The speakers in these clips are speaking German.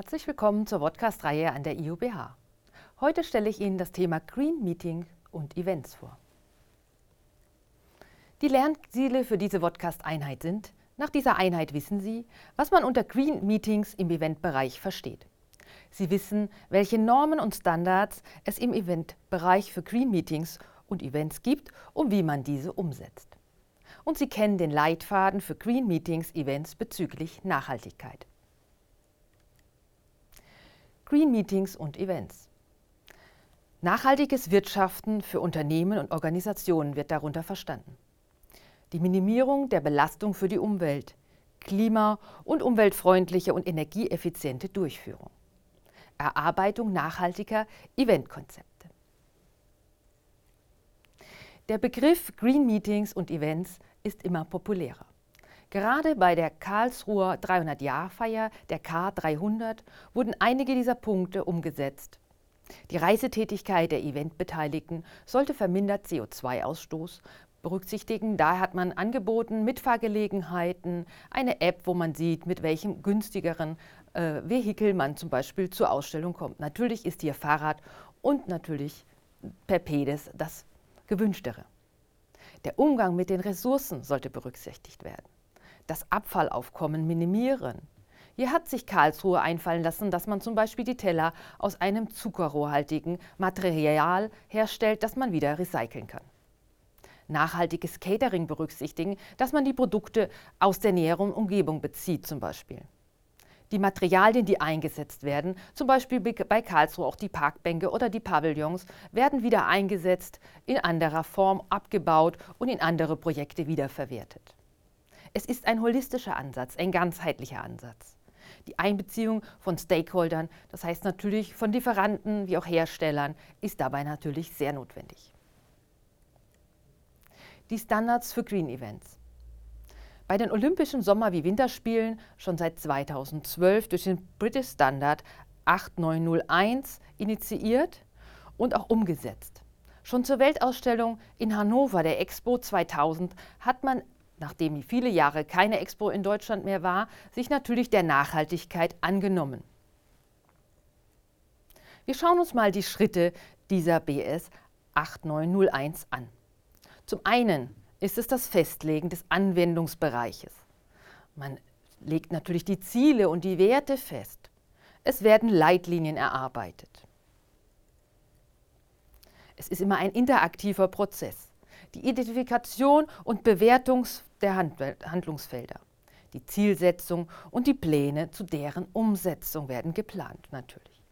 Herzlich willkommen zur Podcast-Reihe an der IUBH. Heute stelle ich Ihnen das Thema Green Meeting und Events vor. Die Lernziele für diese Podcast-Einheit sind, nach dieser Einheit wissen Sie, was man unter Green Meetings im Eventbereich versteht. Sie wissen, welche Normen und Standards es im Eventbereich für Green Meetings und Events gibt und wie man diese umsetzt. Und Sie kennen den Leitfaden für Green Meetings Events bezüglich Nachhaltigkeit. Green Meetings und Events. Nachhaltiges Wirtschaften für Unternehmen und Organisationen wird darunter verstanden. Die Minimierung der Belastung für die Umwelt, klima- und umweltfreundliche und energieeffiziente Durchführung. Erarbeitung nachhaltiger Eventkonzepte. Der Begriff Green Meetings und Events ist immer populärer. Gerade bei der Karlsruher 300-Jahr-Feier der K300 wurden einige dieser Punkte umgesetzt. Die Reisetätigkeit der Eventbeteiligten sollte vermindert CO2-Ausstoß berücksichtigen. Daher hat man angeboten Mitfahrgelegenheiten, eine App, wo man sieht, mit welchem günstigeren äh, Vehikel man zum Beispiel zur Ausstellung kommt. Natürlich ist hier Fahrrad und natürlich per Pedes das gewünschtere. Der Umgang mit den Ressourcen sollte berücksichtigt werden das Abfallaufkommen minimieren. Hier hat sich Karlsruhe einfallen lassen, dass man zum Beispiel die Teller aus einem zuckerrohrhaltigen Material herstellt, das man wieder recyceln kann. Nachhaltiges Catering berücksichtigen, dass man die Produkte aus der näheren Umgebung bezieht zum Beispiel. Die Materialien, die eingesetzt werden, zum Beispiel bei Karlsruhe auch die Parkbänke oder die Pavillons, werden wieder eingesetzt, in anderer Form abgebaut und in andere Projekte wiederverwertet. Es ist ein holistischer Ansatz, ein ganzheitlicher Ansatz. Die Einbeziehung von Stakeholdern, das heißt natürlich von Lieferanten wie auch Herstellern, ist dabei natürlich sehr notwendig. Die Standards für Green Events. Bei den Olympischen Sommer- wie Winterspielen schon seit 2012 durch den British Standard 8901 initiiert und auch umgesetzt. Schon zur Weltausstellung in Hannover der Expo 2000 hat man nachdem viele Jahre keine Expo in Deutschland mehr war, sich natürlich der Nachhaltigkeit angenommen. Wir schauen uns mal die Schritte dieser BS 8901 an. Zum einen ist es das Festlegen des Anwendungsbereiches. Man legt natürlich die Ziele und die Werte fest. Es werden Leitlinien erarbeitet. Es ist immer ein interaktiver Prozess. Die Identifikation und Bewertung der Handlungsfelder. Die Zielsetzung und die Pläne zu deren Umsetzung werden geplant natürlich.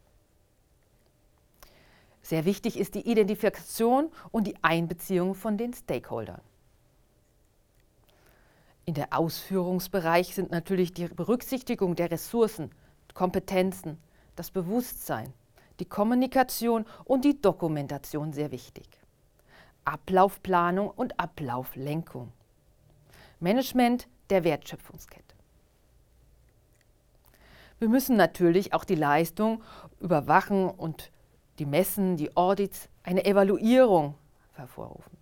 Sehr wichtig ist die Identifikation und die Einbeziehung von den Stakeholdern. In der Ausführungsbereich sind natürlich die Berücksichtigung der Ressourcen, Kompetenzen, das Bewusstsein, die Kommunikation und die Dokumentation sehr wichtig. Ablaufplanung und Ablauflenkung. Management der Wertschöpfungskette. Wir müssen natürlich auch die Leistung überwachen und die Messen, die Audits, eine Evaluierung hervorrufen.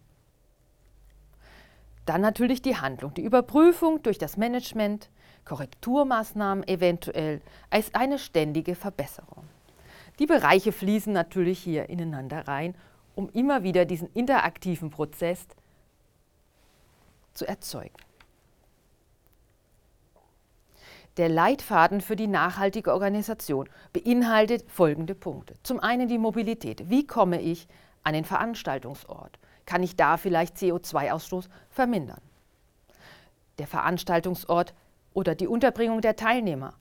Dann natürlich die Handlung, die Überprüfung durch das Management, Korrekturmaßnahmen eventuell als eine ständige Verbesserung. Die Bereiche fließen natürlich hier ineinander rein, um immer wieder diesen interaktiven Prozess zu erzeugen. Der Leitfaden für die nachhaltige Organisation beinhaltet folgende Punkte. Zum einen die Mobilität. Wie komme ich an den Veranstaltungsort? Kann ich da vielleicht CO2-Ausstoß vermindern? Der Veranstaltungsort oder die Unterbringung der Teilnehmer.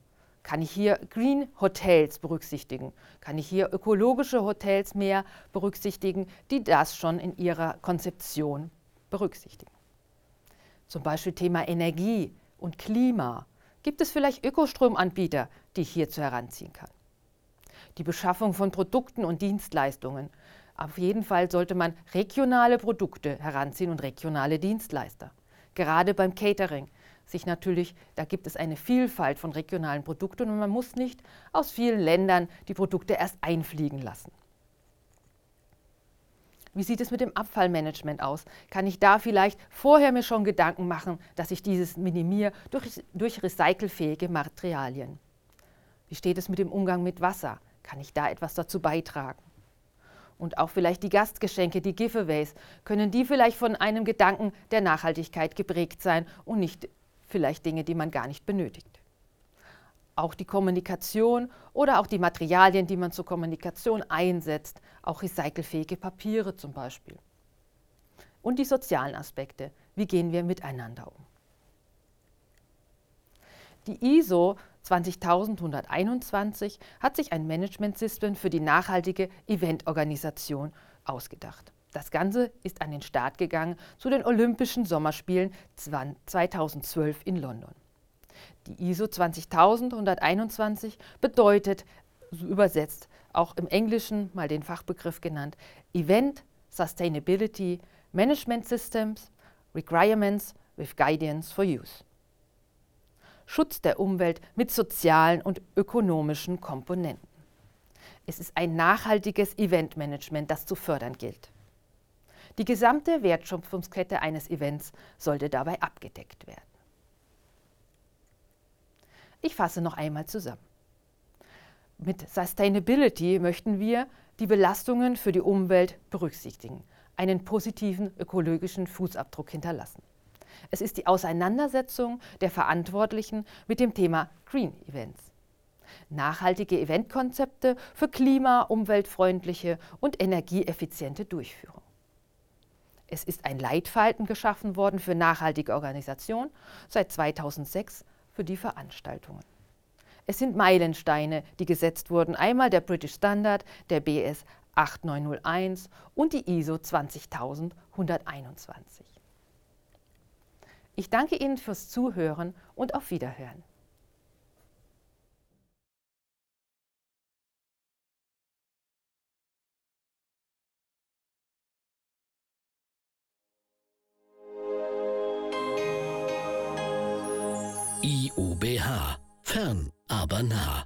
Kann ich hier Green Hotels berücksichtigen? Kann ich hier ökologische Hotels mehr berücksichtigen, die das schon in ihrer Konzeption berücksichtigen? Zum Beispiel Thema Energie und Klima. Gibt es vielleicht Ökostromanbieter, die ich hierzu heranziehen kann? Die Beschaffung von Produkten und Dienstleistungen. Auf jeden Fall sollte man regionale Produkte heranziehen und regionale Dienstleister. Gerade beim Catering sich natürlich, da gibt es eine Vielfalt von regionalen Produkten und man muss nicht aus vielen Ländern die Produkte erst einfliegen lassen. Wie sieht es mit dem Abfallmanagement aus? Kann ich da vielleicht vorher mir schon Gedanken machen, dass ich dieses minimiere durch, durch recycelfähige Materialien? Wie steht es mit dem Umgang mit Wasser? Kann ich da etwas dazu beitragen? Und auch vielleicht die Gastgeschenke, die Giveaways, können die vielleicht von einem Gedanken der Nachhaltigkeit geprägt sein und nicht vielleicht Dinge, die man gar nicht benötigt. Auch die Kommunikation oder auch die Materialien, die man zur Kommunikation einsetzt, auch recycelfähige Papiere zum Beispiel. Und die sozialen Aspekte, wie gehen wir miteinander um. Die ISO 20121 hat sich ein Managementsystem für die nachhaltige Eventorganisation ausgedacht. Das Ganze ist an den Start gegangen zu den Olympischen Sommerspielen 2012 in London. Die ISO 20121 bedeutet, übersetzt auch im Englischen mal den Fachbegriff genannt, Event Sustainability Management Systems Requirements with Guidance for Use. Schutz der Umwelt mit sozialen und ökonomischen Komponenten. Es ist ein nachhaltiges Eventmanagement, das zu fördern gilt. Die gesamte Wertschöpfungskette eines Events sollte dabei abgedeckt werden. Ich fasse noch einmal zusammen. Mit Sustainability möchten wir die Belastungen für die Umwelt berücksichtigen, einen positiven ökologischen Fußabdruck hinterlassen. Es ist die Auseinandersetzung der Verantwortlichen mit dem Thema Green Events. Nachhaltige Eventkonzepte für klima-, umweltfreundliche und energieeffiziente Durchführung. Es ist ein Leitfaden geschaffen worden für nachhaltige Organisation seit 2006 für die Veranstaltungen. Es sind Meilensteine, die gesetzt wurden. Einmal der British Standard, der BS 8901 und die ISO 20121. Ich danke Ihnen fürs Zuhören und auf Wiederhören. IUBH. Fern, aber nah.